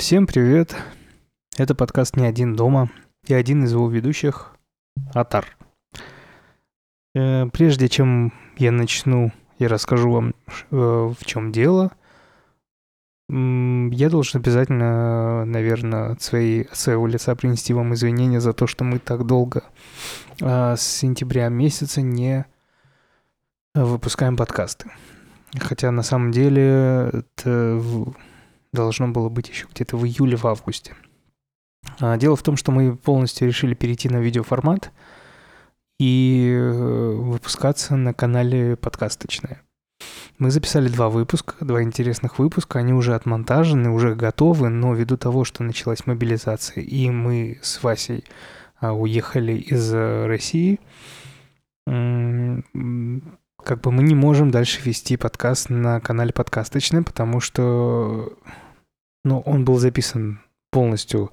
Всем привет! Это подкаст «Не один дома» и один из его ведущих – Атар. Э, прежде чем я начну и расскажу вам, э, в чем дело, я должен обязательно, наверное, от, своей, своего лица принести вам извинения за то, что мы так долго а, с сентября месяца не выпускаем подкасты. Хотя на самом деле это должно было быть еще где-то в июле, в августе. А, дело в том, что мы полностью решили перейти на видеоформат и э, выпускаться на канале «Подкасточная». Мы записали два выпуска, два интересных выпуска, они уже отмонтажены, уже готовы, но ввиду того, что началась мобилизация, и мы с Васей а, уехали из э, России, как бы мы не можем дальше вести подкаст на канале подкасточный, потому что ну, он был записан полностью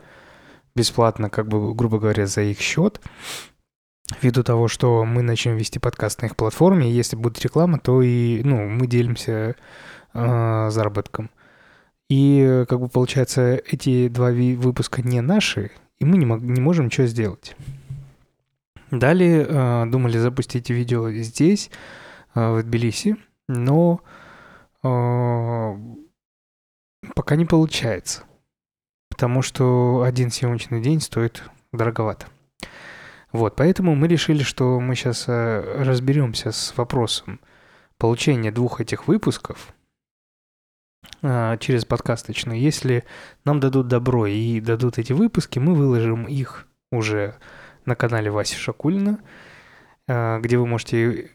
бесплатно, как бы, грубо говоря, за их счет. Ввиду того, что мы начнем вести подкаст на их платформе, если будет реклама, то и ну, мы делимся э, заработком. И как бы получается, эти два выпуска не наши, и мы не, мог, не можем ничего сделать. Далее э, думали запустить видео здесь, в Тбилиси, но э, пока не получается, потому что один съемочный день стоит дороговато. Вот, поэтому мы решили, что мы сейчас э, разберемся с вопросом получения двух этих выпусков э, через подкасточную. Если нам дадут добро и дадут эти выпуски, мы выложим их уже на канале Васи Шакулина, э, где вы можете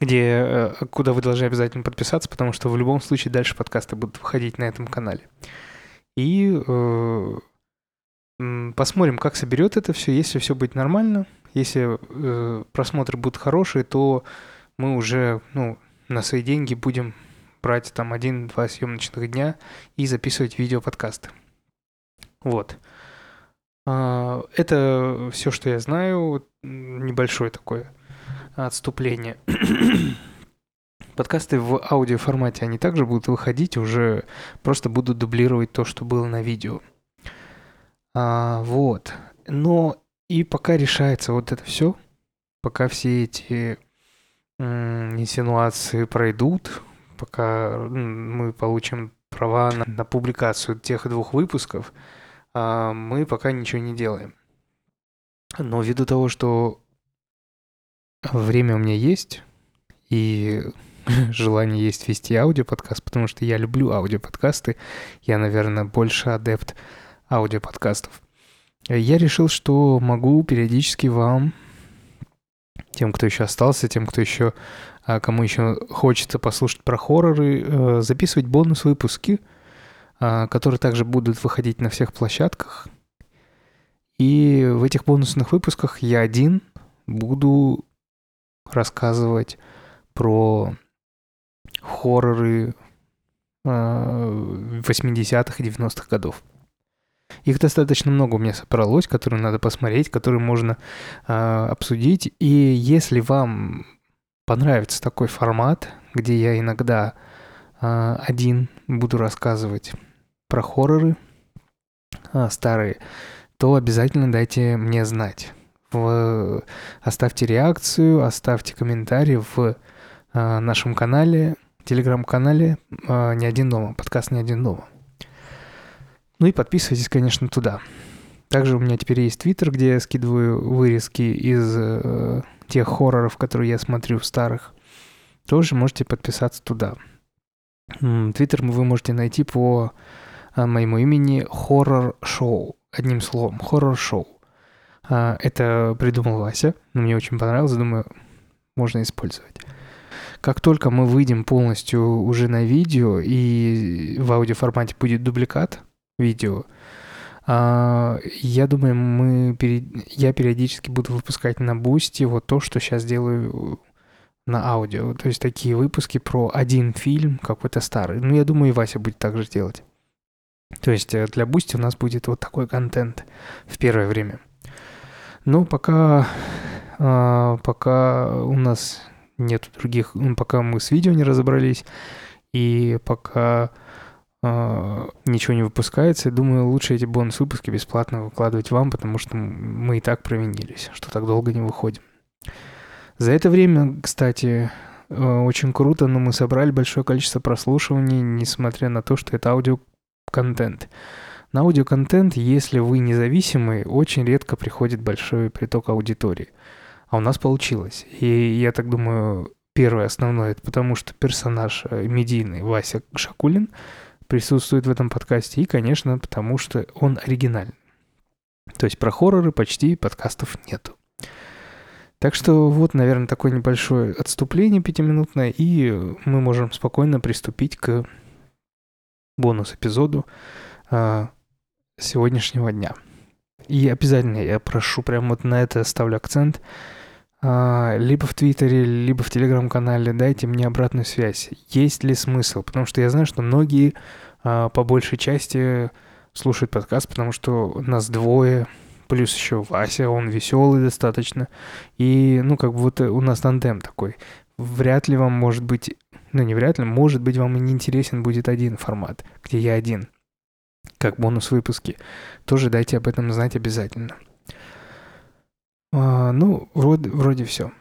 где, куда вы должны обязательно подписаться, потому что в любом случае дальше подкасты будут выходить на этом канале. И Посмотрим, как соберет это все. Если все будет нормально, если э, просмотры будут хорошие, то мы уже ну, на свои деньги будем брать там один-два съемочных дня и записывать видео-подкасты. Вот. А, это все, что я знаю. Небольшое такое отступление. Подкасты в аудиоформате, они также будут выходить, уже просто будут дублировать то, что было на видео. А, вот. Но и пока решается вот это все, пока все эти инсинуации пройдут, пока мы получим права на, на публикацию тех двух выпусков, а, мы пока ничего не делаем. Но ввиду того, что время у меня есть, и желание есть вести аудиоподкаст, потому что я люблю аудиоподкасты, я, наверное, больше адепт аудиоподкастов. Я решил, что могу периодически вам, тем, кто еще остался, тем, кто еще, а, кому еще хочется послушать про хорроры, э, записывать бонус-выпуски, а, которые также будут выходить на всех площадках. И в этих бонусных выпусках я один буду рассказывать про хорроры 80-х а, и 90-х годов. Их достаточно много у меня собралось, которые надо посмотреть, которые можно э, обсудить. И если вам понравится такой формат, где я иногда э, один буду рассказывать про хорроры э, старые, то обязательно дайте мне знать. В, оставьте реакцию, оставьте комментарий в э, нашем канале, телеграм-канале э, «Не один дома», подкаст «Не один дома». Ну и подписывайтесь, конечно, туда. Также у меня теперь есть твиттер, где я скидываю вырезки из э, тех хорроров, которые я смотрю старых. Тоже можете подписаться туда. Твиттер вы можете найти по а, моему имени Horror Show. Одним словом, Horror Show. А, это придумал Вася. Но мне очень понравилось. Думаю, можно использовать. Как только мы выйдем полностью уже на видео и в аудиоформате будет дубликат, видео. А, я думаю, мы я периодически буду выпускать на Boosty вот то, что сейчас делаю на аудио. То есть такие выпуски про один фильм какой-то старый. Ну, я думаю, и Вася будет так же делать. То есть э, для Boosty у нас будет вот такой контент в первое время. Но пока, а, пока у нас нет других, пока мы с видео не разобрались, и пока а, ничего не выпускается. Думаю, лучше эти бонус-выпуски бесплатно выкладывать вам, потому что мы и так провинились, что так долго не выходим. За это время, кстати, э, очень круто, но мы собрали большое количество прослушиваний, несмотря на то, что это аудиоконтент. На аудиоконтент, если вы независимый, очень редко приходит большой приток аудитории. А у нас получилось. И я так думаю, первое основное, это потому что персонаж э, медийный Вася Шакулин присутствует в этом подкасте. И, конечно, потому что он оригинальный. То есть про хорроры почти подкастов нету. Так что вот, наверное, такое небольшое отступление пятиминутное, и мы можем спокойно приступить к бонус-эпизоду э, сегодняшнего дня. И обязательно я прошу, прямо вот на это ставлю акцент, э, либо в Твиттере, либо в Телеграм-канале дайте мне обратную связь. Есть ли смысл? Потому что я знаю, что многие э, по большей части слушают подкаст, потому что нас двое, плюс еще Вася, он веселый достаточно. И, ну, как бы вот у нас тандем такой. Вряд ли вам может быть, ну, не вряд ли, может быть, вам и не интересен будет один формат, где я один, как бонус выпуски. Тоже дайте об этом знать обязательно. А, ну, вроде, вроде все.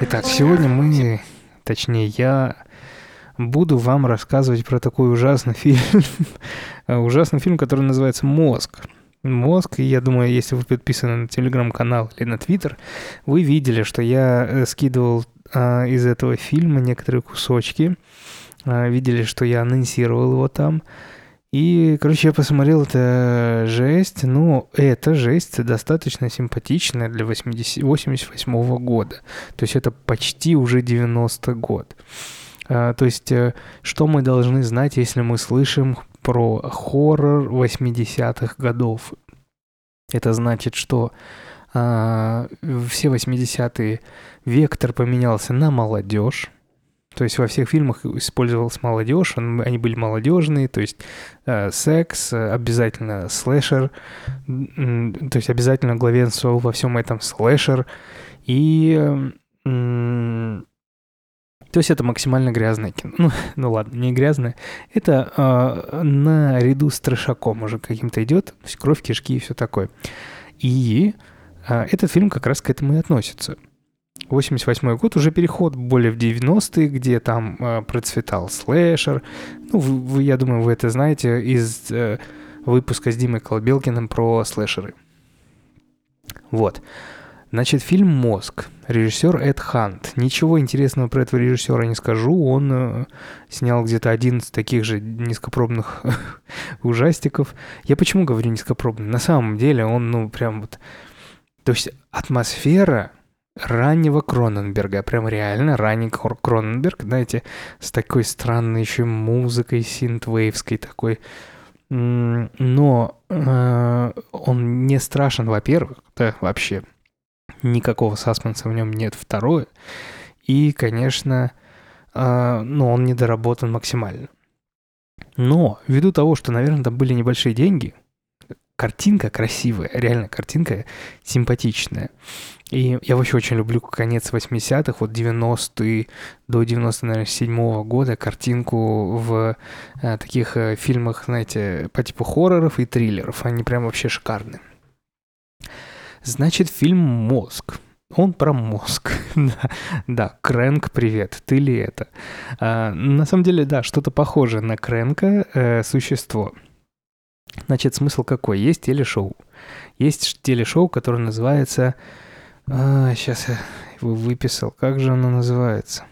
Итак, сегодня мы, точнее я, буду вам рассказывать про такой ужасный фильм. ужасный фильм, который называется «Мозг». Мозг, я думаю, если вы подписаны на телеграм-канал или на твиттер, вы видели, что я э, скидывал а, из этого фильма некоторые кусочки, а, видели, что я анонсировал его там. И, короче, я посмотрел, это жесть. Ну, эта жесть достаточно симпатичная для 80, 88 года. То есть это почти уже 90 год. А, то есть, э, что мы должны знать, если мы слышим про хоррор 80-х годов? Это значит, что а, все 80-е вектор поменялся на молодежь. То есть во всех фильмах использовалась молодежь, они были молодежные, то есть э, секс, обязательно слэшер, то есть обязательно главенствовал во всем этом слэшер. И э, то есть это максимально грязное кино. Ну, ну ладно, не грязное. Это э, наряду с трешаком уже каким-то идет. То есть кровь, кишки и все такое. И э, этот фильм как раз к этому и относится. 88 год, уже переход более в 90-е, где там э, процветал слэшер. Ну, вы, вы, я думаю, вы это знаете из э, выпуска с Димой Колбелкиным про слэшеры. Вот. Значит, фильм «Мозг». Режиссер Эд Хант. Ничего интересного про этого режиссера не скажу. Он э, снял где-то 11 таких же низкопробных ужастиков. Я почему говорю низкопробный? На самом деле он, ну, прям вот... То есть атмосфера раннего Кроненберга, прям реально ранний Кроненберг, знаете, с такой странной еще музыкой синтвейвской такой. Но э, он не страшен, во-первых, да, вообще никакого саспенса в нем нет. Второе, и, конечно, э, ну, он недоработан максимально. Но ввиду того, что, наверное, там были небольшие деньги, картинка красивая, реально картинка симпатичная. И я вообще очень люблю конец 80-х, вот 90-е до 97-го года картинку в э, таких э, фильмах, знаете, по типу хорроров и триллеров. Они прям вообще шикарны. Значит, фильм «Мозг». Он про мозг. да, да, Крэнк, привет, ты ли это? А, на самом деле, да, что-то похожее на Крэнка э, существо. Значит, смысл какой? Есть телешоу. Есть телешоу, которое называется... А, сейчас я его выписал. Как же оно называется?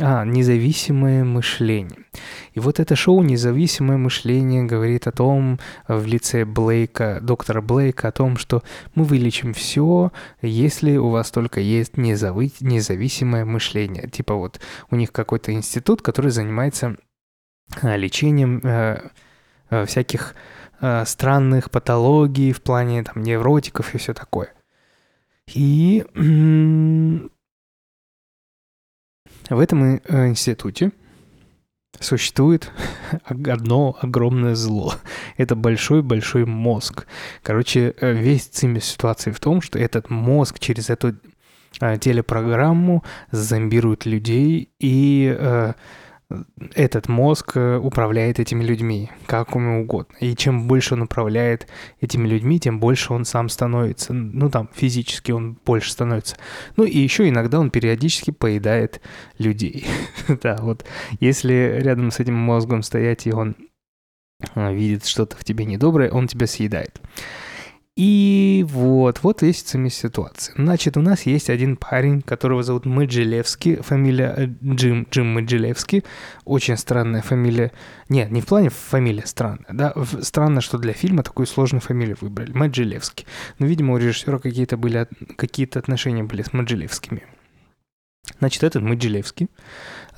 А, независимое мышление. И вот это шоу «Независимое мышление» говорит о том, в лице Блейка, доктора Блейка, о том, что мы вылечим все, если у вас только есть незави- независимое мышление. Типа вот у них какой-то институт, который занимается а, лечением э, Э, всяких э, странных патологий в плане там невротиков и все такое. И в этом э, институте существует одно огромное зло. Это большой-большой мозг. Короче, э, весь цимис ситуации в том, что этот мозг через эту э, телепрограмму зомбирует людей и этот мозг э, управляет этими людьми, как ему угодно. И чем больше он управляет этими людьми, тем больше он сам становится. Ну, там, физически он больше становится. Ну, и еще иногда он периодически поедает людей. да, вот если рядом с этим мозгом стоять, и он э, видит что-то в тебе недоброе, он тебя съедает. И вот, вот есть ситуация. Значит, у нас есть один парень, которого зовут Мэджилевский, фамилия э, Джим, Джим Мэджилевский. Очень странная фамилия. Нет, не в плане фамилия странная, да. Странно, что для фильма такую сложную фамилию выбрали. Мэджилевский. Но, видимо, у режиссера какие-то были, какие-то отношения были с Мэджилевскими. Значит, этот Мэджилевский,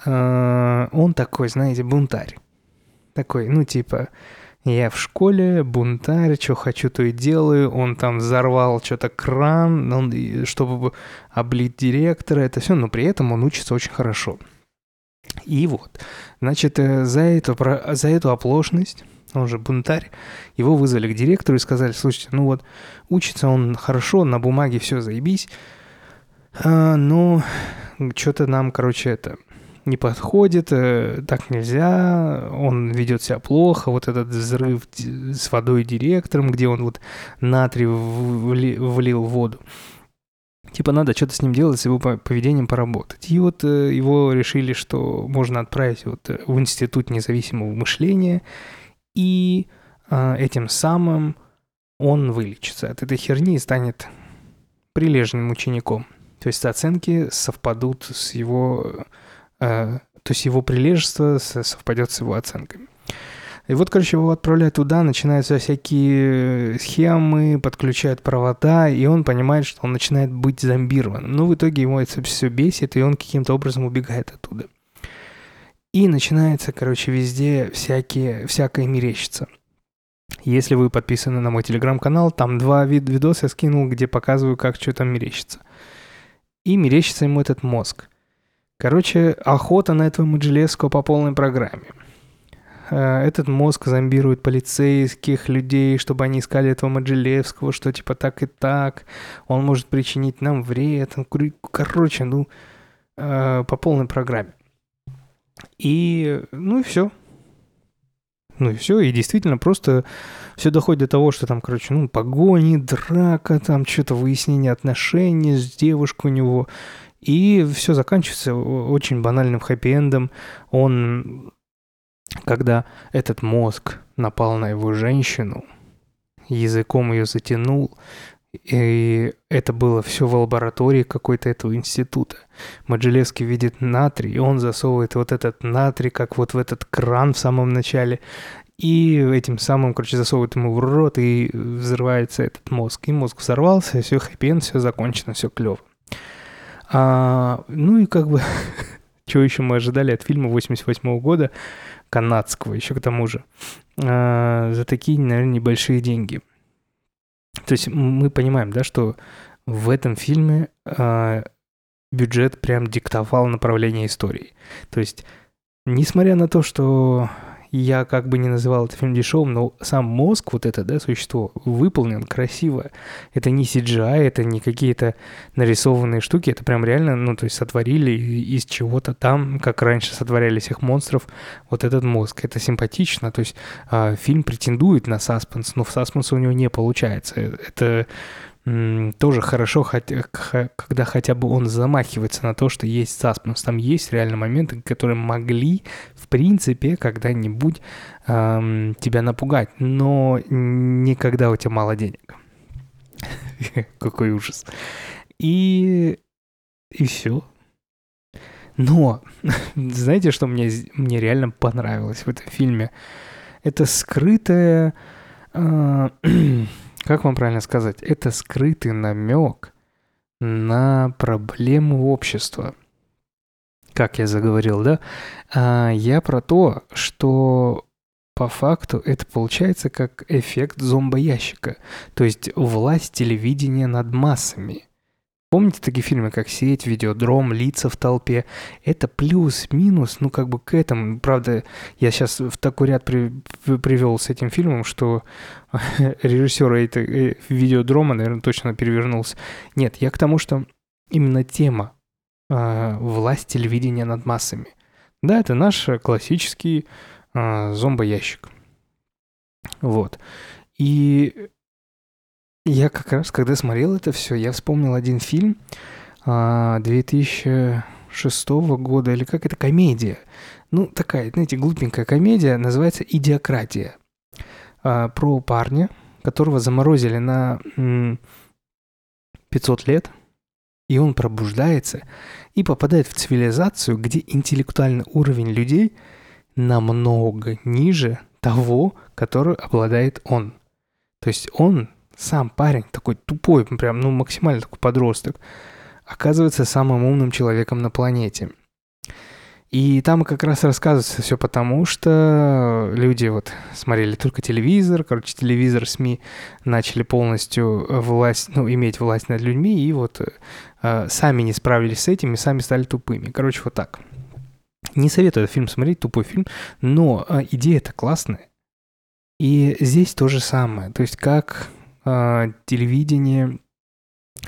э, он такой, знаете, бунтарь. Такой, ну, типа, я в школе, бунтарь, что хочу, то и делаю. Он там взорвал что-то кран, он, чтобы облить директора, это все, но при этом он учится очень хорошо. И вот, значит, э, за эту, за эту оплошность, он же бунтарь, его вызвали к директору и сказали, слушайте, ну вот, учится он хорошо, на бумаге все заебись, а, но что-то нам, короче, это, не подходит, э, так нельзя, он ведет себя плохо, вот этот взрыв с водой директором, где он вот натрий влил в воду. Типа надо что-то с ним делать, с его поведением поработать. И вот э, его решили, что можно отправить вот э, в Институт независимого мышления, и этим самым он вылечится от этой херни и станет прилежным учеником. То есть оценки совпадут с его то есть его прилежество совпадет с его оценками. И вот, короче, его отправляют туда, начинаются всякие схемы, подключают провода, и он понимает, что он начинает быть зомбированным. Но в итоге ему это все бесит, и он каким-то образом убегает оттуда. И начинается, короче, везде всякие, всякое мерещится. Если вы подписаны на мой телеграм-канал, там два вид видоса я скинул, где показываю, как что там мерещится. И мерещится ему этот мозг. Короче, охота на этого Маджелевского по полной программе. Э, этот мозг зомбирует полицейских людей, чтобы они искали этого Маджелевского, что типа так и так, он может причинить нам вред. Короче, ну, э, по полной программе. И, ну и все. Ну и все, и действительно просто все доходит до того, что там, короче, ну, погони, драка, там что-то выяснение отношений с девушкой у него. И все заканчивается очень банальным хэппи-эндом. Он, когда этот мозг напал на его женщину, языком ее затянул, и это было все в лаборатории какой-то этого института. Маджелевский видит натрий, и он засовывает вот этот натрий, как вот в этот кран в самом начале, и этим самым, короче, засовывает ему в рот, и взрывается этот мозг. И мозг взорвался, все хэппи все закончено, все клево. А, ну и как бы, чего еще мы ожидали от фильма 88 года, канадского еще к тому же, а, за такие, наверное, небольшие деньги. То есть мы понимаем, да, что в этом фильме а, бюджет прям диктовал направление истории. То есть, несмотря на то, что я как бы не называл этот фильм дешевым, но сам мозг, вот это, да, существо, выполнен красиво. Это не CGI, это не какие-то нарисованные штуки, это прям реально, ну, то есть сотворили из чего-то там, как раньше сотворяли всех монстров, вот этот мозг. Это симпатично, то есть э, фильм претендует на саспенс, но в саспенсе у него не получается. Это тоже хорошо, когда хотя бы он замахивается на то, что есть саспенс. Там есть реально моменты, которые могли, в принципе, когда-нибудь тебя напугать, но никогда у тебя мало денег. Какой ужас. И, и все. Но, знаете, что мне, мне реально понравилось в этом фильме? Это скрытая... Э, как вам правильно сказать, это скрытый намек на проблему общества. Как я заговорил, да? А я про то, что по факту это получается как эффект зомбоящика, то есть власть телевидения над массами. Помните такие фильмы, как «Сеть», «Видеодром», «Лица в толпе»? Это плюс-минус, ну, как бы к этому. Правда, я сейчас в такой ряд при, привел с этим фильмом, что режиссер этой э, «Видеодрома», наверное, точно перевернулся. Нет, я к тому, что именно тема э, власть телевидения над массами. Да, это наш классический э, зомбоящик. Вот. И я как раз, когда смотрел это все, я вспомнил один фильм 2006 а, года, или как это, комедия. Ну, такая, знаете, глупенькая комедия, называется «Идиократия». А, про парня, которого заморозили на 500 лет, и он пробуждается и попадает в цивилизацию, где интеллектуальный уровень людей намного ниже того, который обладает он. То есть он сам парень, такой тупой, прям, ну, максимально такой подросток, оказывается самым умным человеком на планете. И там как раз рассказывается все потому, что люди вот смотрели только телевизор, короче, телевизор, СМИ начали полностью власть, ну, иметь власть над людьми, и вот э, сами не справились с этим и сами стали тупыми. Короче, вот так. Не советую этот фильм смотреть, тупой фильм, но э, идея-то классная. И здесь то же самое. То есть как э, телевидение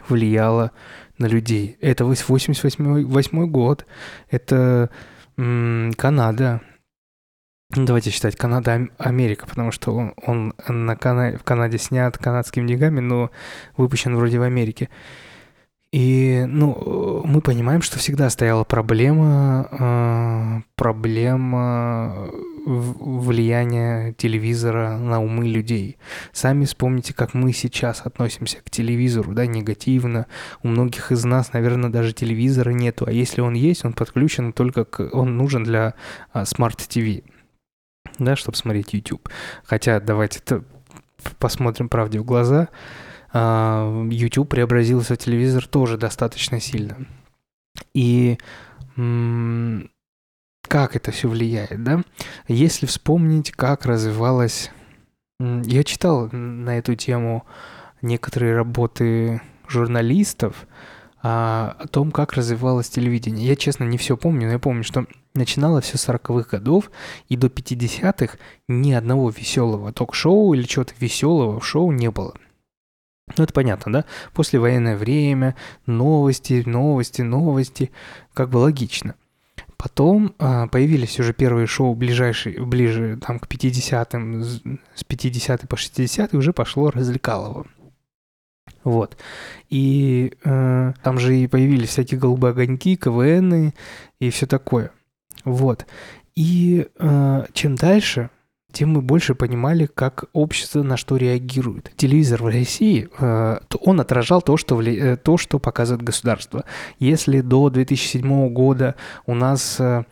влияло на людей. Это 88 год, это м, Канада. Давайте считать Канада, Америка, потому что он, он на Кана... в Канаде снят канадскими деньгами, но выпущен вроде в Америке. И, ну, мы понимаем, что всегда стояла проблема, э, проблема влияния телевизора на умы людей. Сами вспомните, как мы сейчас относимся к телевизору, да, негативно. У многих из нас, наверное, даже телевизора нету, а если он есть, он подключен только к... он нужен для TV, да, чтобы смотреть YouTube. Хотя давайте посмотрим правде в глаза – а, YouTube преобразился в телевизор тоже достаточно сильно. И как это все влияет, да? Если вспомнить, как развивалась... Я читал на эту тему некоторые работы журналистов а, о том, как развивалось телевидение. Я, честно, не все помню, но я помню, что начинало все с 40-х годов, и до 50-х ни одного веселого ток-шоу или чего-то веселого в шоу не было. Ну, это понятно, да? Послевоенное время, новости, новости, новости. Как бы логично. Потом а, появились уже первые шоу ближайшие, ближе там к 50-м, с 50 по 60 уже пошло развлекалово. Вот. И э, там же и появились всякие голубые огоньки, КВН и все такое. Вот. И э, чем дальше, тем мы больше понимали, как общество на что реагирует. Телевизор в России, э, он отражал то что, вли... Э, то, что показывает государство. Если до 2007 года у нас э,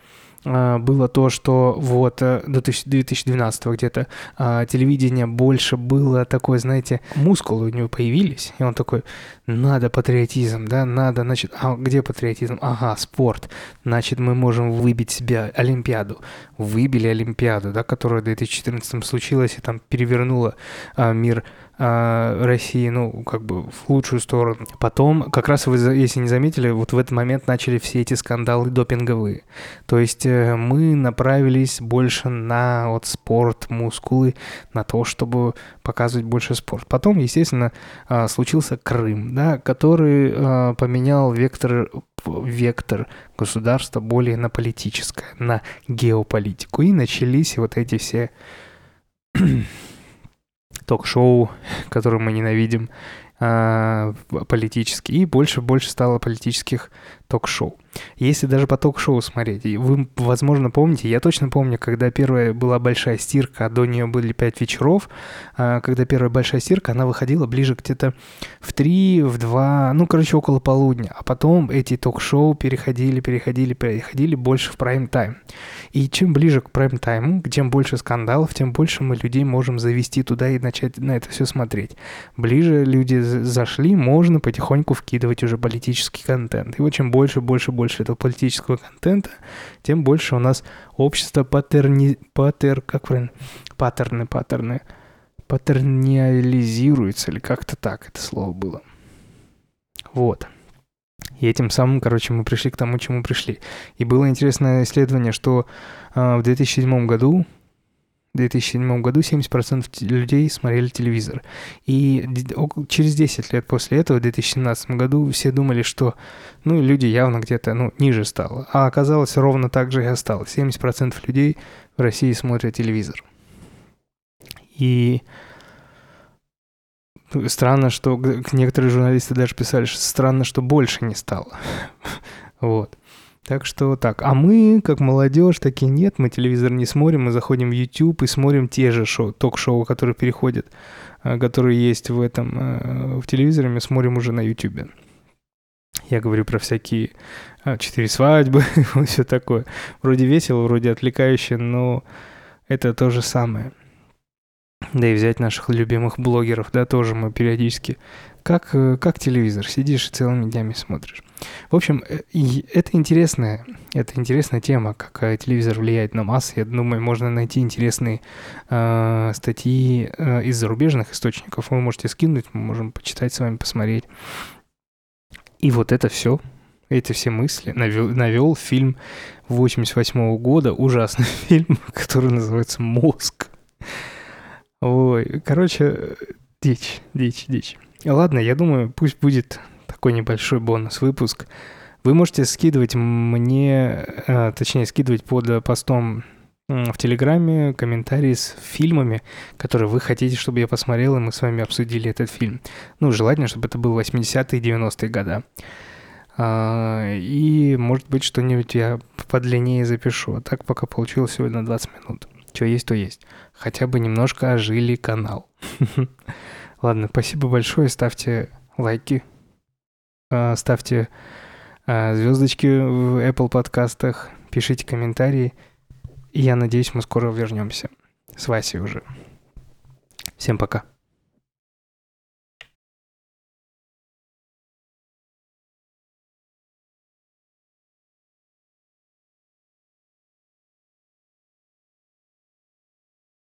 было то, что вот э, до 2012 где-то а, телевидение больше было такое, знаете, мускулы у него появились, и он такой, надо патриотизм, да, надо, значит, а где патриотизм? Ага, спорт, значит, мы можем выбить себе Олимпиаду. Выбили Олимпиаду, да, которая в 2014 случилась и там перевернула а, мир России, ну, как бы в лучшую сторону. Потом, как раз вы, если не заметили, вот в этот момент начали все эти скандалы допинговые. То есть э, мы направились больше на вот спорт, мускулы, на то, чтобы показывать больше спорт. Потом, естественно, а, случился Крым, да, который а, поменял вектор вектор государства более на политическое, на геополитику. И начались вот эти все ток-шоу, которые мы ненавидим, а, политические, и больше и больше стало политических ток-шоу. Если даже по ток-шоу смотреть, вы, возможно, помните, я точно помню, когда первая была большая стирка, а до нее были пять вечеров, а, когда первая большая стирка, она выходила ближе где-то в три, в два, ну, короче, около полудня. А потом эти ток-шоу переходили, переходили, переходили больше в прайм-тайм. И чем ближе к прайм-тайму, чем больше скандалов, тем больше мы людей можем завести туда и начать на это все смотреть. Ближе люди зашли, можно потихоньку вкидывать уже политический контент. И вот чем больше, больше, больше этого политического контента, тем больше у нас общество паттерни... паттер... как правильно? Паттерны, паттерны. Паттерниализируется, или как-то так это слово было. Вот. И этим самым, короче, мы пришли к тому, чему пришли. И было интересное исследование, что э, в 2007 году 2007 году 70% людей смотрели телевизор. И через 10 лет после этого, в 2017 году, все думали, что ну, люди явно где-то ну, ниже стало. А оказалось, ровно так же и осталось. 70% людей в России смотрят телевизор. И странно, что некоторые журналисты даже писали, что странно, что больше не стало. вот. Так что так. А мы, как молодежь, такие нет, мы телевизор не смотрим, мы заходим в YouTube и смотрим те же шоу, ток-шоу, которые переходят, э, которые есть в этом, э, в телевизоре, мы смотрим уже на YouTube. Я говорю про всякие а, четыре свадьбы, все такое. Вроде весело, вроде отвлекающе, но это то же самое. Да и взять наших любимых блогеров, да, тоже мы периодически как, э, как телевизор, сидишь и целыми днями смотришь. В общем, э, это интересная, это интересная тема, как э, телевизор влияет на массы. Я думаю, можно найти интересные э, статьи э, из зарубежных источников. Вы можете скинуть, мы можем почитать с вами, посмотреть. И вот это все, эти все мысли навел, навел фильм 88 года, ужасный фильм, который называется «Мозг». Ой, короче, дичь, дичь, дичь. Ладно, я думаю, пусть будет такой небольшой бонус-выпуск. Вы можете скидывать мне, э, точнее, скидывать под постом в Телеграме комментарии с фильмами, которые вы хотите, чтобы я посмотрел, и мы с вами обсудили этот фильм. Ну, желательно, чтобы это был 80-е и 90-е годы. И, может быть, что-нибудь я подлиннее запишу. А так пока получилось сегодня 20 минут. Что есть, то есть. Хотя бы немножко ожили канал. Ладно, спасибо большое. Ставьте лайки, а, ставьте а, звездочки в Apple подкастах, пишите комментарии. И я надеюсь, мы скоро вернемся с Васей уже. Всем пока.